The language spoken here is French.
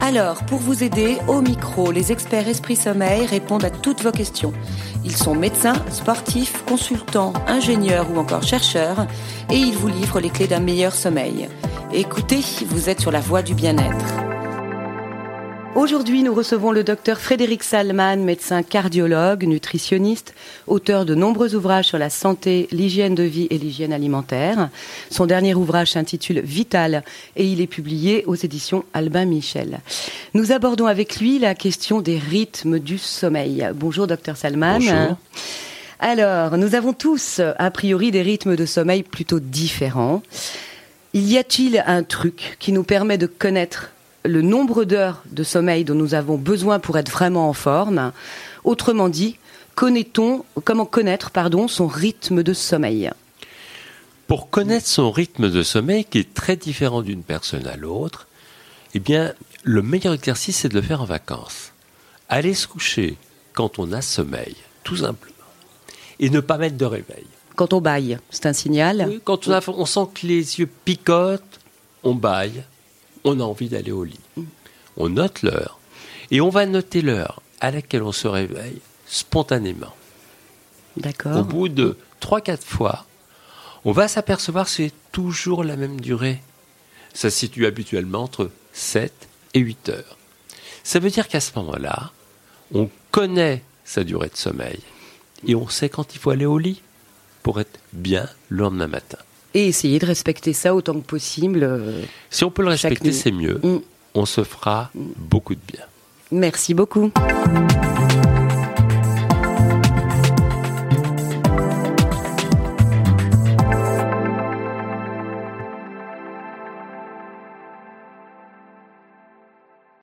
Alors, pour vous aider, au micro, les experts Esprit Sommeil répondent à toutes vos questions. Ils sont médecins, sportifs, consultants, ingénieurs ou encore chercheurs et ils vous livrent les clés d'un meilleur sommeil. Écoutez, vous êtes sur la voie du bien-être. Aujourd'hui, nous recevons le docteur Frédéric Salman, médecin cardiologue, nutritionniste, auteur de nombreux ouvrages sur la santé, l'hygiène de vie et l'hygiène alimentaire. Son dernier ouvrage s'intitule Vital et il est publié aux éditions Albin Michel. Nous abordons avec lui la question des rythmes du sommeil. Bonjour docteur Salman. Bonjour. Alors, nous avons tous, a priori, des rythmes de sommeil plutôt différents. Y a-t-il un truc qui nous permet de connaître le nombre d'heures de sommeil dont nous avons besoin pour être vraiment en forme. Autrement dit, connaît-on, comment connaître, pardon, son rythme de sommeil? Pour connaître son rythme de sommeil, qui est très différent d'une personne à l'autre, eh bien, le meilleur exercice, c'est de le faire en vacances. Aller se coucher quand on a sommeil, tout simplement. Et ne pas mettre de réveil. Quand on baille, c'est un signal? Oui, Quand on, a, on sent que les yeux picotent, on baille on a envie d'aller au lit. On note l'heure et on va noter l'heure à laquelle on se réveille spontanément. D'accord. Au bout de 3-4 fois, on va s'apercevoir que c'est toujours la même durée. Ça se situe habituellement entre 7 et 8 heures. Ça veut dire qu'à ce moment-là, on connaît sa durée de sommeil et on sait quand il faut aller au lit pour être bien le lendemain matin et essayer de respecter ça autant que possible. Euh, si on peut le respecter, c'est mieux. Mm. On se fera mm. beaucoup de bien. Merci beaucoup.